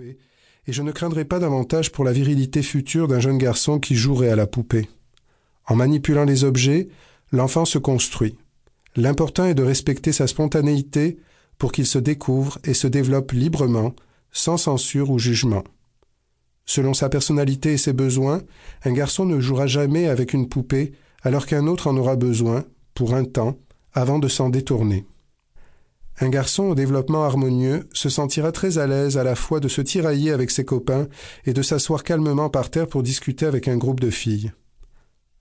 et je ne craindrai pas davantage pour la virilité future d'un jeune garçon qui jouerait à la poupée. En manipulant les objets, l'enfant se construit. L'important est de respecter sa spontanéité pour qu'il se découvre et se développe librement, sans censure ou jugement. Selon sa personnalité et ses besoins, un garçon ne jouera jamais avec une poupée alors qu'un autre en aura besoin, pour un temps, avant de s'en détourner. Un garçon au développement harmonieux se sentira très à l'aise à la fois de se tirailler avec ses copains et de s'asseoir calmement par terre pour discuter avec un groupe de filles.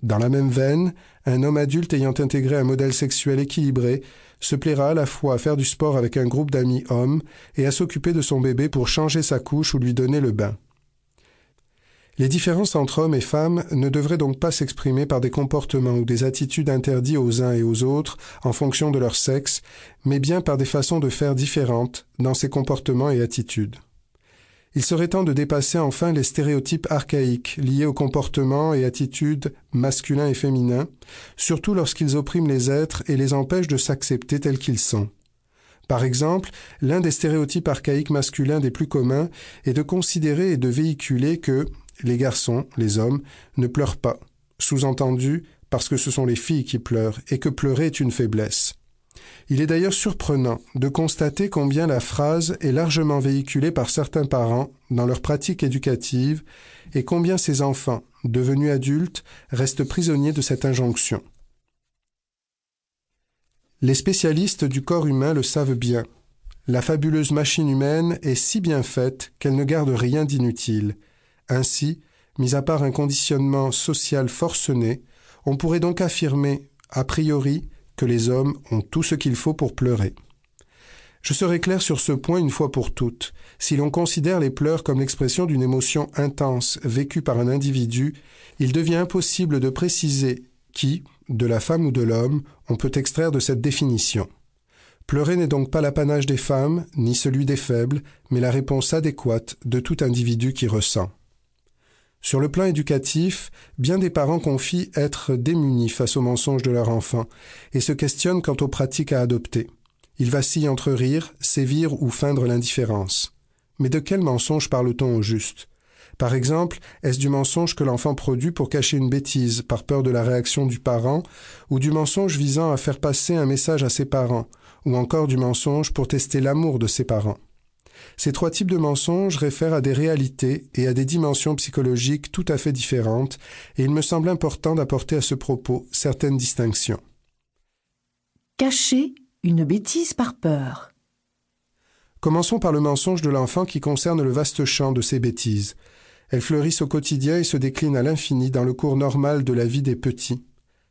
Dans la même veine, un homme adulte ayant intégré un modèle sexuel équilibré se plaira à la fois à faire du sport avec un groupe d'amis hommes et à s'occuper de son bébé pour changer sa couche ou lui donner le bain. Les différences entre hommes et femmes ne devraient donc pas s'exprimer par des comportements ou des attitudes interdits aux uns et aux autres en fonction de leur sexe, mais bien par des façons de faire différentes dans ces comportements et attitudes. Il serait temps de dépasser enfin les stéréotypes archaïques liés aux comportements et attitudes masculins et féminins, surtout lorsqu'ils oppriment les êtres et les empêchent de s'accepter tels qu'ils sont. Par exemple, l'un des stéréotypes archaïques masculins des plus communs est de considérer et de véhiculer que les garçons, les hommes, ne pleurent pas, sous-entendu parce que ce sont les filles qui pleurent et que pleurer est une faiblesse. Il est d'ailleurs surprenant de constater combien la phrase est largement véhiculée par certains parents dans leur pratique éducative et combien ces enfants, devenus adultes, restent prisonniers de cette injonction. Les spécialistes du corps humain le savent bien. La fabuleuse machine humaine est si bien faite qu'elle ne garde rien d'inutile, ainsi, mis à part un conditionnement social forcené, on pourrait donc affirmer, a priori, que les hommes ont tout ce qu'il faut pour pleurer. Je serai clair sur ce point une fois pour toutes. Si l'on considère les pleurs comme l'expression d'une émotion intense vécue par un individu, il devient impossible de préciser qui, de la femme ou de l'homme, on peut extraire de cette définition. Pleurer n'est donc pas l'apanage des femmes, ni celui des faibles, mais la réponse adéquate de tout individu qui ressent. Sur le plan éducatif, bien des parents confient être démunis face aux mensonges de leur enfant et se questionnent quant aux pratiques à adopter. Ils vacillent entre rire, sévir ou feindre l'indifférence. Mais de quel mensonge parle-t-on au juste? Par exemple, est-ce du mensonge que l'enfant produit pour cacher une bêtise par peur de la réaction du parent, ou du mensonge visant à faire passer un message à ses parents, ou encore du mensonge pour tester l'amour de ses parents? Ces trois types de mensonges réfèrent à des réalités et à des dimensions psychologiques tout à fait différentes, et il me semble important d'apporter à ce propos certaines distinctions. Cacher une bêtise par peur. Commençons par le mensonge de l'enfant qui concerne le vaste champ de ces bêtises. Elles fleurissent au quotidien et se déclinent à l'infini dans le cours normal de la vie des petits.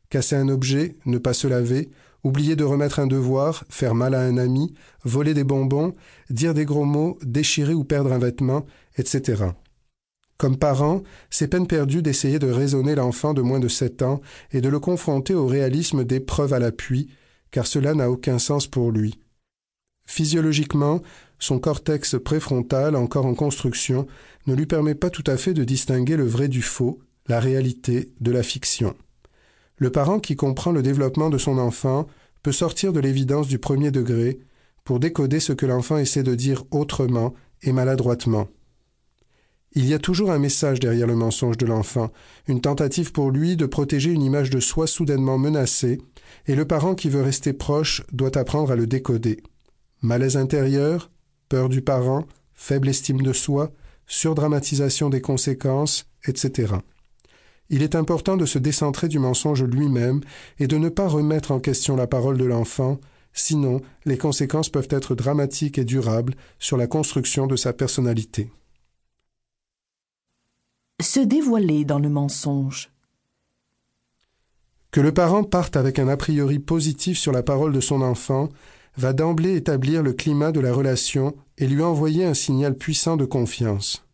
Casser un objet, ne pas se laver, oublier de remettre un devoir, faire mal à un ami, voler des bonbons, dire des gros mots, déchirer ou perdre un vêtement, etc. Comme parent, c'est peine perdue d'essayer de raisonner l'enfant de moins de sept ans et de le confronter au réalisme des preuves à l'appui, car cela n'a aucun sens pour lui. Physiologiquement, son cortex préfrontal, encore en construction, ne lui permet pas tout à fait de distinguer le vrai du faux, la réalité de la fiction. Le parent qui comprend le développement de son enfant peut sortir de l'évidence du premier degré pour décoder ce que l'enfant essaie de dire autrement et maladroitement. Il y a toujours un message derrière le mensonge de l'enfant, une tentative pour lui de protéger une image de soi soudainement menacée, et le parent qui veut rester proche doit apprendre à le décoder. Malaise intérieur, peur du parent, faible estime de soi, surdramatisation des conséquences, etc. Il est important de se décentrer du mensonge lui-même et de ne pas remettre en question la parole de l'enfant, sinon les conséquences peuvent être dramatiques et durables sur la construction de sa personnalité. Se dévoiler dans le mensonge. Que le parent parte avec un a priori positif sur la parole de son enfant va d'emblée établir le climat de la relation et lui envoyer un signal puissant de confiance.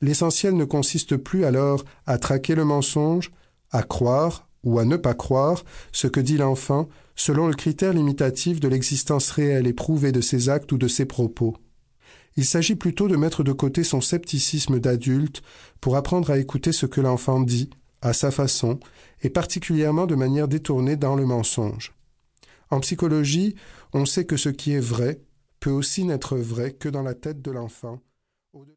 L'essentiel ne consiste plus alors à traquer le mensonge, à croire ou à ne pas croire ce que dit l'enfant selon le critère limitatif de l'existence réelle et prouvée de ses actes ou de ses propos. Il s'agit plutôt de mettre de côté son scepticisme d'adulte pour apprendre à écouter ce que l'enfant dit, à sa façon, et particulièrement de manière détournée dans le mensonge. En psychologie, on sait que ce qui est vrai peut aussi n'être vrai que dans la tête de l'enfant,